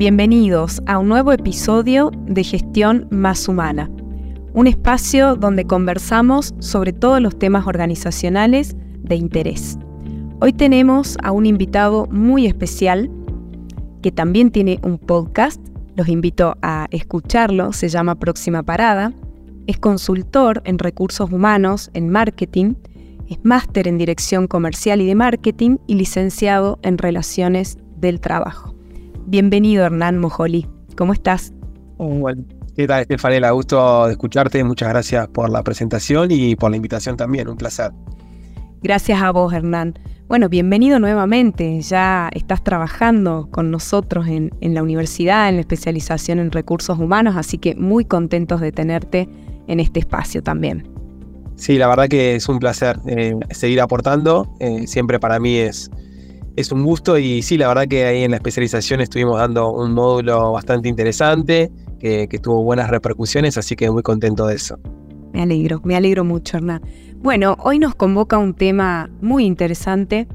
Bienvenidos a un nuevo episodio de Gestión Más Humana, un espacio donde conversamos sobre todos los temas organizacionales de interés. Hoy tenemos a un invitado muy especial que también tiene un podcast, los invito a escucharlo, se llama Próxima Parada, es consultor en recursos humanos, en marketing, es máster en dirección comercial y de marketing y licenciado en relaciones del trabajo. Bienvenido Hernán Mojoli, ¿cómo estás? bueno, ¿qué tal Estefanela? Gusto de escucharte, muchas gracias por la presentación y por la invitación también, un placer. Gracias a vos Hernán. Bueno, bienvenido nuevamente. Ya estás trabajando con nosotros en, la universidad, en la especialización en recursos humanos, así que muy contentos de tenerte en este espacio también. Sí, la verdad que es un placer eh, seguir aportando. Eh, siempre para mí es, es un gusto y sí, la verdad que ahí en la especialización estuvimos dando un módulo bastante interesante que, tuvo buenas repercusiones, así que muy contento de eso. Me alegro, me alegro mucho, Hernán. Bueno, hoy nos convoca un tema muy interesante,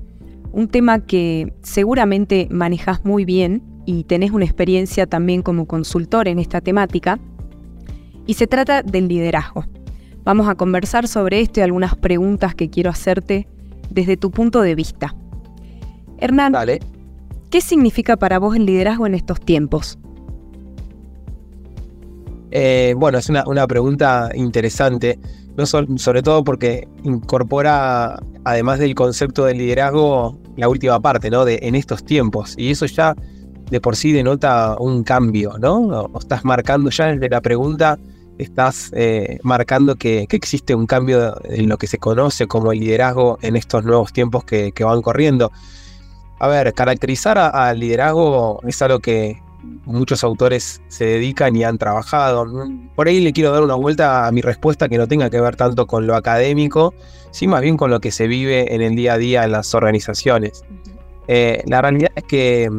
un tema que seguramente manejas muy bien y tenés una experiencia también como consultor en esta temática, y se trata del liderazgo. Vamos a conversar sobre esto y algunas preguntas que quiero hacerte desde tu punto de vista. Hernán, ¿qué significa para vos el liderazgo en estos tiempos? Eh, bueno, es una, pregunta interesante, no sobre todo porque incorpora, además del concepto del liderazgo, la última parte, ¿no? De en estos tiempos. Y eso ya de por sí denota un cambio, ¿no? O estás marcando ya desde la pregunta, estás eh, marcando que, existe un cambio en lo que se conoce como el liderazgo en estos nuevos tiempos que van corriendo. A ver, caracterizar al liderazgo es algo que muchos autores se dedican y han trabajado. Por ahí le quiero dar una vuelta a mi respuesta que no tenga que ver tanto con lo académico, sino más bien con lo que se vive en el día a día en las organizaciones. Eh, la realidad es que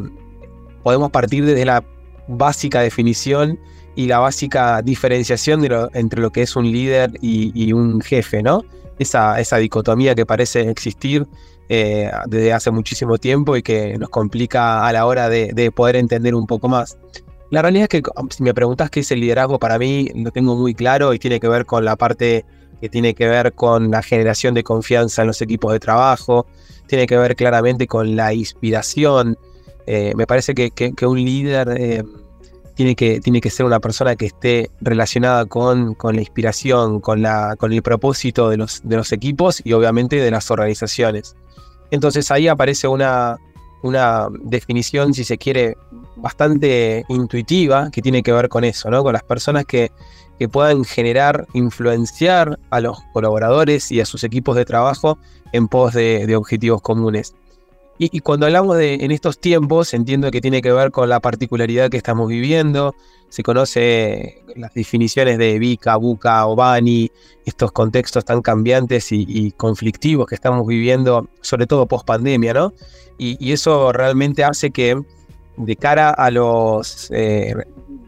podemos partir desde la básica definición y la básica diferenciación entre lo que es un líder y, un jefe, ¿no? Esa, esa dicotomía que parece existir eh, desde hace muchísimo tiempo y que nos complica a la hora de, poder entender un poco más. La realidad es que si me preguntas qué es el liderazgo para mí, lo tengo muy claro y tiene que ver con la parte que tiene que ver con la generación de confianza en los equipos de trabajo, tiene que ver claramente con la inspiración. Eh, me parece que, un líder eh, tiene, que, tiene que ser una persona que esté relacionada con, con la inspiración, con, la, con el propósito de los, de los equipos y obviamente de las organizaciones. Entonces ahí aparece una, una definición, si se quiere, bastante intuitiva que tiene que ver con eso, ¿no? Con las personas que, que puedan generar, influenciar a los colaboradores y a sus equipos de trabajo en pos de, de objetivos comunes. Y, cuando hablamos de en estos tiempos, entiendo que tiene que ver con la particularidad que estamos viviendo. Se conoce las definiciones de Vika, Buka, Obani, estos contextos tan cambiantes y, conflictivos que estamos viviendo, sobre todo post pandemia, ¿no? Y, eso realmente hace que, de cara a los, eh,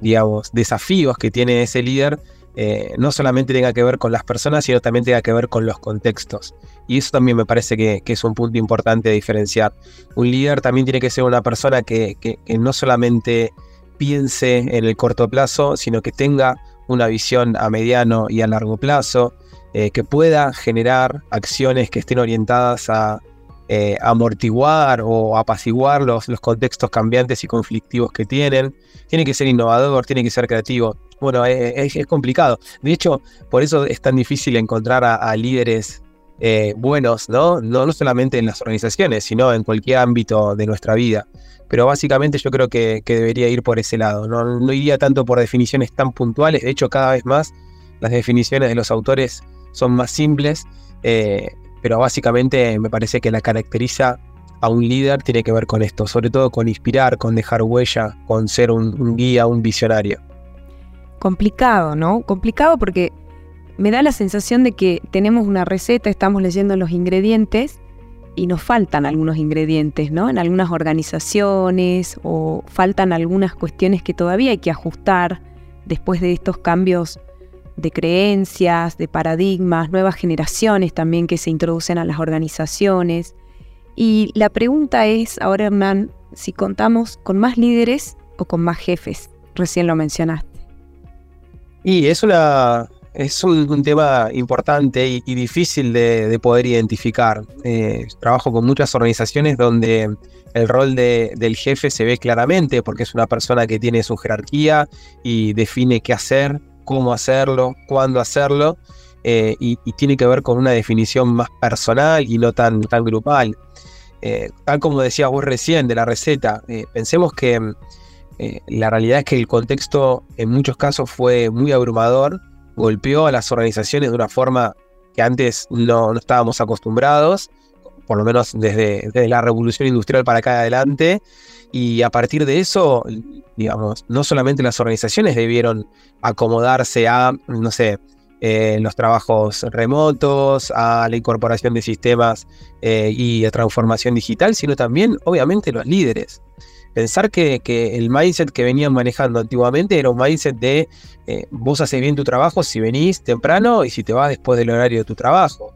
digamos, desafíos que tiene ese líder, eh, no solamente tenga que ver con las personas, sino también tenga que ver con los contextos. Y eso también me parece que, es un punto importante de diferenciar. Un líder también tiene que ser una persona que, no solamente piense en el corto plazo, sino que tenga una visión a mediano y a largo plazo, eh, que pueda generar acciones que estén orientadas a eh, amortiguar o apaciguar los, los contextos cambiantes y conflictivos que tienen. Tiene que ser innovador, tiene que ser creativo bueno, es, complicado. De hecho, por eso es tan difícil encontrar a, líderes eh, buenos, ¿no? ¿no? solamente en las organizaciones, sino en cualquier ámbito de nuestra vida. Pero básicamente yo creo que, debería ir por ese lado. No, iría tanto por definiciones tan puntuales. De hecho, cada vez más las definiciones de los autores son más simples. Eh, pero básicamente me parece que la caracteriza a un líder tiene que ver con esto, sobre todo con inspirar, con dejar huella, con ser un guía, un visionario complicado, ¿no? Complicado porque me da la sensación de que tenemos una receta, estamos leyendo los ingredientes y nos faltan algunos ingredientes, ¿no? En algunas organizaciones o faltan algunas cuestiones que todavía hay que ajustar después de estos cambios de creencias, de paradigmas, nuevas generaciones también que se introducen a las organizaciones. Y la pregunta es, ahora Hernán, si contamos con más líderes o con más jefes? Recién lo mencionaste. Y es una, es un, tema importante y, difícil de, poder identificar. Eh, trabajo con muchas organizaciones donde el rol del jefe se ve claramente porque es una persona que tiene su jerarquía y define qué hacer, cómo hacerlo, cuándo hacerlo. Eh, y, tiene que ver con una definición más personal y no tan, tan grupal. Eh, tal como decías vos recién de la receta, pensemos que la realidad es que el contexto en muchos casos fue muy abrumador golpeó a las organizaciones de una forma que antes no, estábamos acostumbrados, por lo menos desde, la revolución industrial para acá adelante. Y a partir de eso, digamos, no solamente las organizaciones debieron acomodarse a, no sé, eh, los trabajos remotos, a la incorporación de sistemas eh, y a transformación digital, sino también, obviamente, los líderes. Pensar que, el mindset que venían manejando antiguamente era un mindset de eh, vos haces bien tu trabajo si venís temprano y si te vas después del horario de tu trabajo.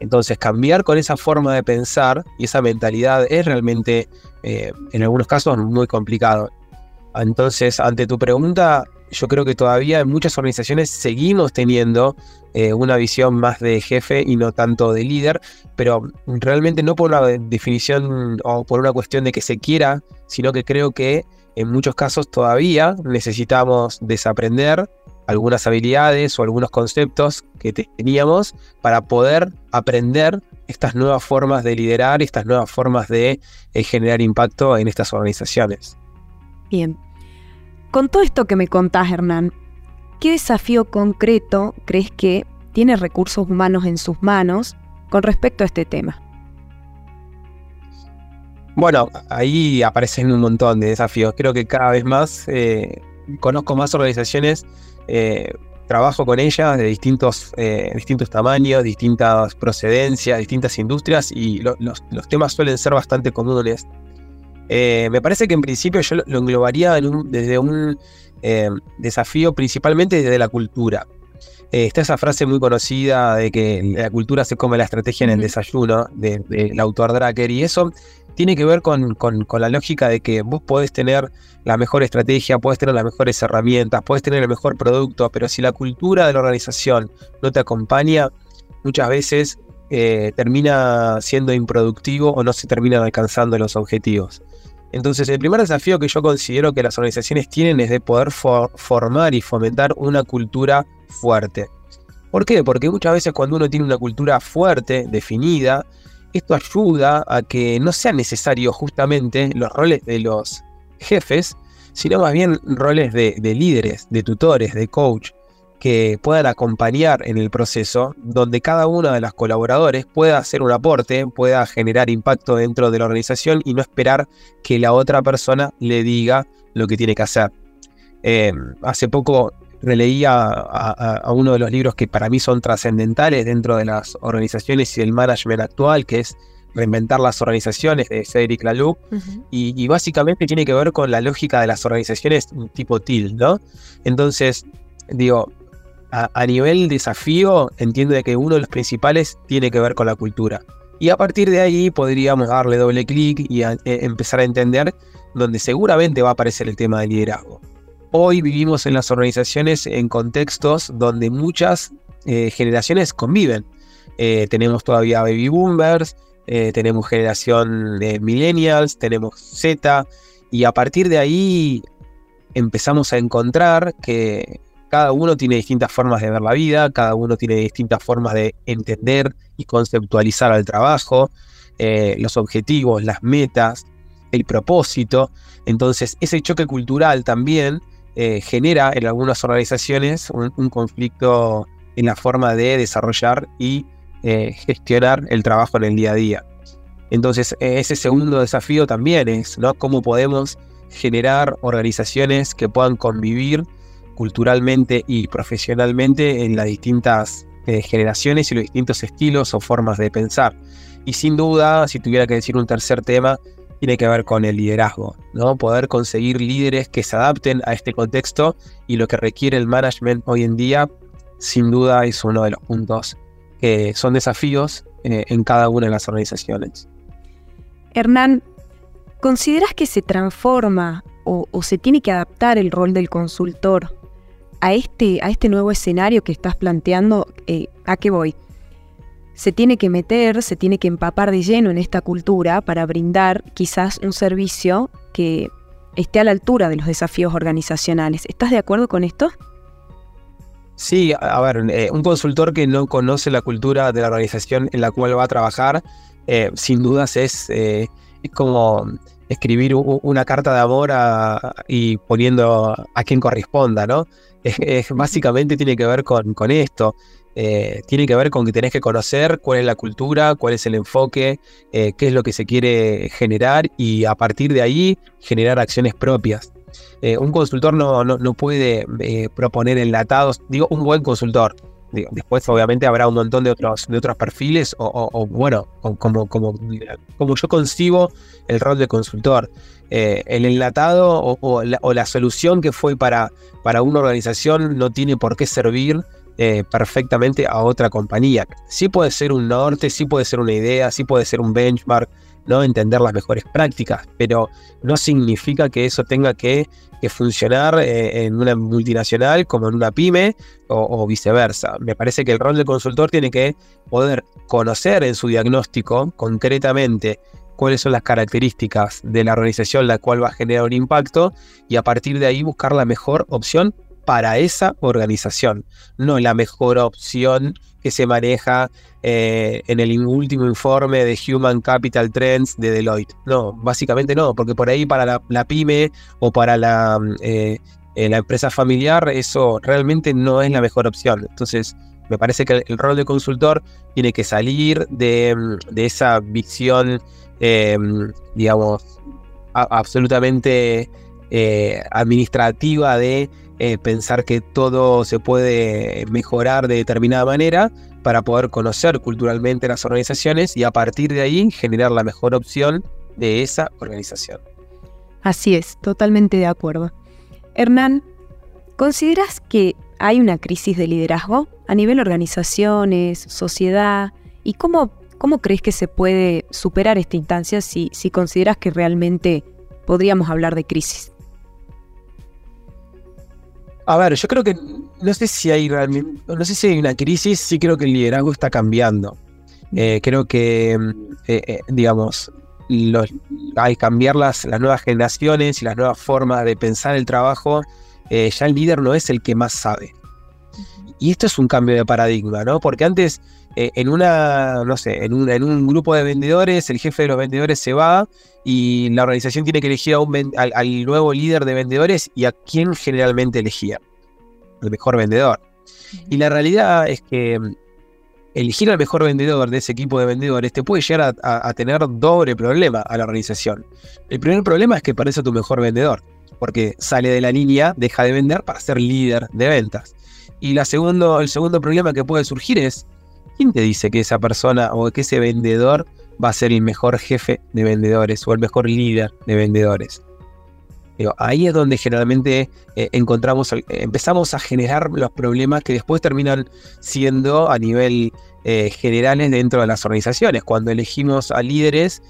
Entonces cambiar con esa forma de pensar y esa mentalidad es realmente eh, en algunos casos muy complicado. Entonces, ante tu pregunta, yo creo que todavía en muchas organizaciones seguimos teniendo eh, una visión más de jefe y no tanto de líder, pero realmente no por una definición o por una cuestión de que se quiera, sino que creo que en muchos casos todavía necesitamos desaprender algunas habilidades o algunos conceptos que teníamos para poder aprender estas nuevas formas de liderar, estas nuevas formas de eh, generar impacto en estas organizaciones. Bien, con todo esto que me contás, Hernán, ¿qué desafío concreto crees que tiene recursos humanos en sus manos con respecto a este tema? Bueno, ahí aparecen un montón de desafíos. Creo que cada vez más eh, conozco más organizaciones, eh, trabajo con ellas de distintos, eh, distintos tamaños, distintas procedencias, distintas industrias y los, temas suelen ser bastante comunes. Me parece que en principio yo lo englobaría desde un eh, desafío principalmente desde la cultura. Eh, está esa frase muy conocida de que la cultura se come la estrategia en el desayuno del autor Dracker y eso tiene que ver con, la lógica de que vos podés tener la mejor estrategia, podés tener las mejores herramientas, podés tener el mejor producto, pero si la cultura de la organización no te acompaña, muchas veces termina siendo improductivo o no se terminan alcanzando los objetivos. Entonces, el primer desafío que yo considero que las organizaciones tienen es de poder formar y fomentar una cultura fuerte. ¿Por qué? Porque muchas veces cuando uno tiene una cultura fuerte, definida, esto ayuda a que no sean necesarios justamente los roles de los jefes, sino más bien roles de líderes, de tutores, de coach, que puedan acompañar en el proceso, donde cada uno de los colaboradores pueda hacer un aporte, pueda generar impacto dentro de la organización y no esperar que la otra persona le diga lo que tiene que hacer. Eh, hace poco releía a, uno de los libros que para mí son trascendentales dentro de las organizaciones y el management actual, que es Reinventar las organizaciones de Cedric Laloux, y, y, básicamente tiene que ver con la lógica de las organizaciones tipo TIL, ¿no? Entonces, digo, a, nivel desafío, entiendo de que uno de los principales tiene que ver con la cultura. Y a partir de ahí podríamos darle doble clic y e, empezar a entender donde seguramente va a aparecer el tema del liderazgo. Hoy vivimos en las organizaciones en contextos donde muchas eh, generaciones conviven. Eh, tenemos todavía baby boomers, eh, tenemos generación de millennials, tenemos Z, y a partir de ahí empezamos a encontrar que cada uno tiene distintas formas de ver la vida, cada uno tiene distintas formas de entender y conceptualizar al trabajo, eh, los objetivos, las metas, el propósito. Entonces, ese choque cultural también eh, genera en algunas organizaciones un, conflicto en la forma de desarrollar y eh, gestionar el trabajo en el día a día. Entonces, ese segundo desafío también es, ¿no? Cómo podemos generar organizaciones que puedan convivir culturalmente y profesionalmente en las distintas eh, generaciones y los distintos estilos o formas de pensar. Y sin duda, si tuviera que decir un tercer tema, tiene que ver con el liderazgo, ¿no? Poder conseguir líderes que se adapten a este contexto y lo que requiere el management hoy en día, sin duda es uno de los puntos que son desafíos eh, en cada una de las organizaciones. Hernán, ¿consideras que se transforma o, se tiene que adaptar el rol del consultor a este, a este nuevo escenario que estás planteando? Eh, ¿A qué voy? Se tiene que meter, se tiene que empapar de lleno en esta cultura para brindar quizás un servicio que esté a la altura de los desafíos organizacionales. ¿Estás de acuerdo con esto? Sí, a ver, eh, un consultor que no conoce la cultura de la organización en la cual va a trabajar, eh, sin dudas es, es como escribir una carta de amor y poniendo a quien corresponda, ¿no? Básicamente tiene que ver con, con esto. Eh, tiene que ver con que tenés que conocer cuál es la cultura, cuál es el enfoque, eh, qué es lo que se quiere generar y a partir de ahí generar acciones propias. Eh, un consultor no, no, puede proponer enlatados, digo, un buen consultor. después obviamente habrá un montón de otros, de otros perfiles o, bueno, como, como, como yo concibo el rol de consultor. Eh, el enlatado o, la, solución que fue para, para una organización no tiene por qué servir eh, perfectamente a otra compañía. Sí puede ser un norte, sí puede ser una idea, sí puede ser un benchmark, ¿no? entender las mejores prácticas, pero no significa que eso tenga que, funcionar eh, en una multinacional como en una pyme o, viceversa. Me parece que el rol del consultor tiene que poder conocer en su diagnóstico concretamente cuáles son las características de la organización la cual va a generar un impacto y a partir de ahí buscar la mejor opción para esa organización, no la mejor opción que se maneja eh, en el último informe de Human Capital Trends de Deloitte. No, básicamente no, porque por ahí para la, pyme o para la, eh, eh, la empresa familiar eso realmente no es la mejor opción. Entonces, me parece que el, rol de consultor tiene que salir de, de esa visión Em, digamos, absolutamente eh, administrativa de eh, pensar que todo se puede mejorar de determinada manera para poder conocer culturalmente las organizaciones y a partir de ahí generar la mejor opción de esa organización. Así es, totalmente de acuerdo. Hernán, ¿consideras que hay una crisis de liderazgo a nivel organizaciones, sociedad? ¿Y cómo ¿Cómo crees que se puede superar esta instancia si, si consideras que realmente podríamos hablar de crisis? A ver, yo creo que no sé si hay realmente, no sé si hay una crisis, sí creo que el liderazgo está cambiando. Eh, creo que, mm, eh, eh, digamos, al cambiar las, las nuevas generaciones y las nuevas formas de pensar el trabajo, ya el líder no es el que más sabe. Y esto es un cambio de paradigma, ¿no? Porque antes eh, en una, no sé, en un, en un, grupo de vendedores, el jefe de los vendedores se va y la organización tiene que elegir a un, al, nuevo líder de vendedores y a quién generalmente elegía. El mejor vendedor. Y la realidad es que mm, elegir al mejor vendedor de ese equipo de vendedores te puede llegar a, tener doble problema a la organización. El primer problema es que parece tu mejor vendedor, porque sale de la línea, deja de vender para ser líder de ventas. Y el segundo problema que puede surgir es ¿quién te dice que esa persona o que ese vendedor va a ser el mejor jefe de vendedores o el mejor líder de vendedores? ahí es donde generalmente eh, encontramos, eh, empezamos a generar los problemas que después terminan siendo a nivel eh, generales dentro de las organizaciones. Cuando elegimos a líderes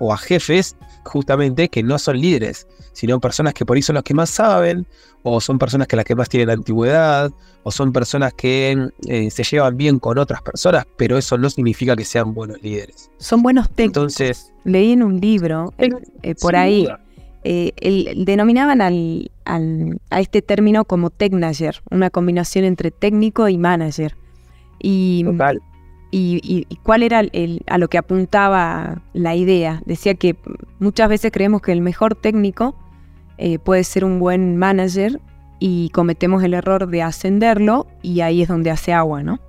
o a jefes, justamente que no son líderes, sino personas que por ahí son las que más saben, o son personas que las que más tienen antigüedad, o son personas que eh, se llevan bien con otras personas, pero eso no significa que sean buenos líderes. Son buenos técnicos. Entonces, leí en un libro eh, por ahí, eh, denominaban al, a este término como technager, una combinación entre técnico y manager. Y, Total. Y, cuál era el, a lo que apuntaba la idea. Decía que muchas veces creemos que el mejor técnico eh, puede ser un buen manager y cometemos el error de ascenderlo y ahí es donde hace agua, ¿no?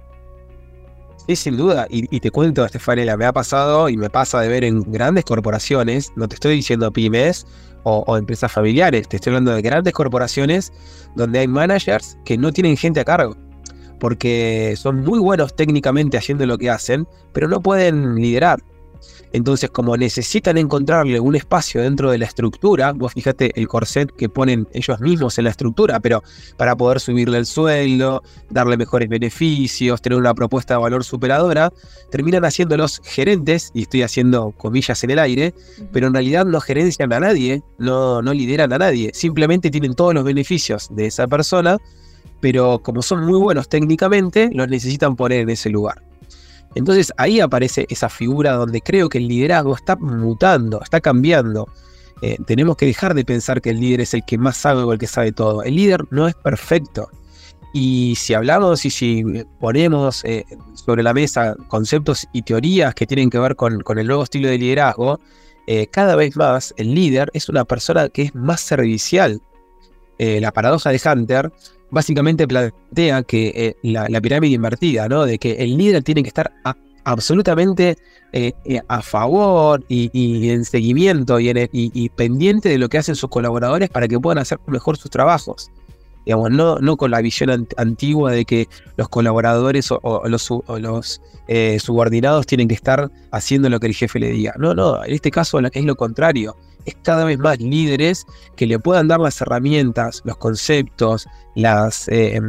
Sí, sin duda. Y, te cuento, Estefanela, me ha pasado y me pasa de ver en grandes corporaciones, no te estoy diciendo pymes o, o, empresas familiares, te estoy hablando de grandes corporaciones donde hay managers que no tienen gente a cargo, porque son muy buenos técnicamente haciendo lo que hacen, pero no pueden liderar. Entonces, como necesitan encontrarle un espacio dentro de la estructura, vos fíjate el corset que ponen ellos mismos en la estructura, pero para poder subirle el sueldo, darle mejores beneficios, tener una propuesta de valor superadora, terminan haciéndolos gerentes, y estoy haciendo comillas en el aire, pero en realidad no gerencian a nadie, no, no lideran a nadie, simplemente tienen todos los beneficios de esa persona, pero como son muy buenos técnicamente, los necesitan poner en ese lugar. Entonces ahí aparece esa figura donde creo que el liderazgo está mutando, está cambiando. Eh, tenemos que dejar de pensar que el líder es el que más sabe o el que sabe todo. El líder no es perfecto. Y si hablamos y si ponemos eh, sobre la mesa conceptos y teorías que tienen que ver con, el nuevo estilo de liderazgo, eh, cada vez más el líder es una persona que es más servicial. la paradoja de Hunter básicamente plantea que eh, la, pirámide invertida, ¿no? De que el líder tiene que estar absolutamente eh, eh, a favor y, en seguimiento y, pendiente de lo que hacen sus colaboradores para que puedan hacer mejor sus trabajos. Digamos, no, no con la visión antigua de que los colaboradores o, los, subordinados tienen que estar haciendo lo que el jefe le diga. No, no, en este caso es lo contrario es cada vez más líderes que le puedan dar las herramientas, los conceptos, las, eh,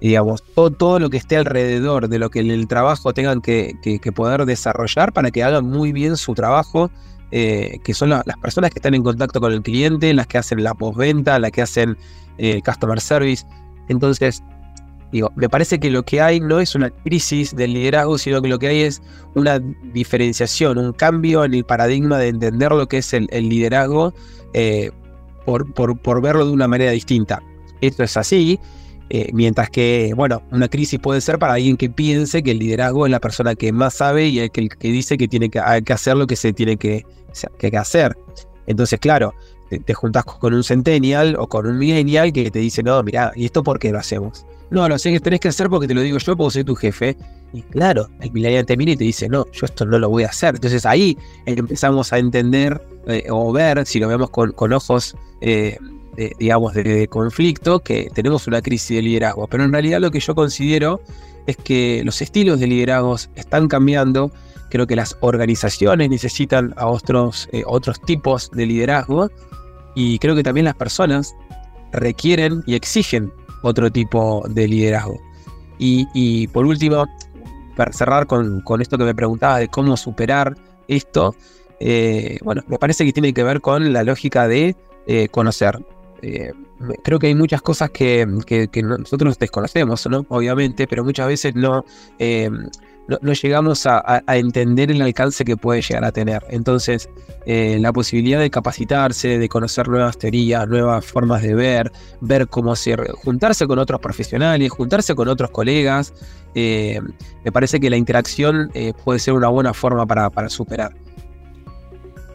digamos, todo, lo que esté alrededor de lo que en el trabajo tengan que, poder desarrollar para que hagan muy bien su trabajo, eh, que son las personas que están en contacto con el cliente, las que hacen la postventa, las que hacen eh, customer service. Entonces, Digo, me parece que lo que hay no es una crisis del liderazgo, sino que lo que hay es una diferenciación, un cambio en el paradigma de entender lo que es el, liderazgo eh, por, por, verlo de una manera distinta. Esto es así, eh, mientras que, bueno, una crisis puede ser para alguien que piense que el liderazgo es la persona que más sabe y el que, que dice que tiene que, que, hacer lo que se tiene que, que hacer. Entonces, claro, te, te juntás con un centennial o con un millennial que te dice, no, mira, ¿y esto por qué lo hacemos? No, lo sé que tenés que hacer porque te lo digo yo, porque soy tu jefe. Y claro, el millennial te mira y te dice, no, yo esto no lo voy a hacer. Entonces ahí empezamos a entender eh, o ver, si lo vemos con, ojos, eh, digamos, de, conflicto, que tenemos una crisis de liderazgo. Pero en realidad lo que yo considero es que los estilos de liderazgos están cambiando. Creo que las organizaciones necesitan a otros, eh, otros tipos de liderazgo. Y creo que también las personas requieren y exigen otro tipo de liderazgo. Y, por último, para cerrar con, esto que me preguntaba de cómo superar esto, eh, bueno, me parece que tiene que ver con la lógica de eh, conocer. Eh, creo que hay muchas cosas que, nosotros desconocemos, ¿no? Obviamente, pero muchas veces no, no, llegamos a, entender el alcance que puede llegar a tener. Entonces, eh, la posibilidad de capacitarse, de conocer nuevas teorías, nuevas formas de ver, ver cómo hacer, juntarse con otros profesionales, juntarse con otros colegas, eh, me parece que la interacción eh, puede ser una buena forma para, para superar.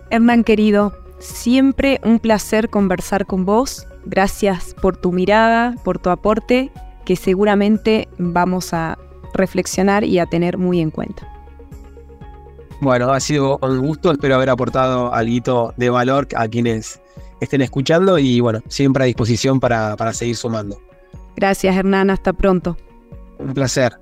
Hernán querido, siempre un placer conversar con vos. Gracias por tu mirada, por tu aporte, que seguramente vamos a reflexionar y a tener muy en cuenta. Bueno, ha sido un gusto, espero haber aportado algo de valor a quienes estén escuchando y bueno, siempre a disposición para, para seguir sumando. Gracias Hernán, hasta pronto. Un placer.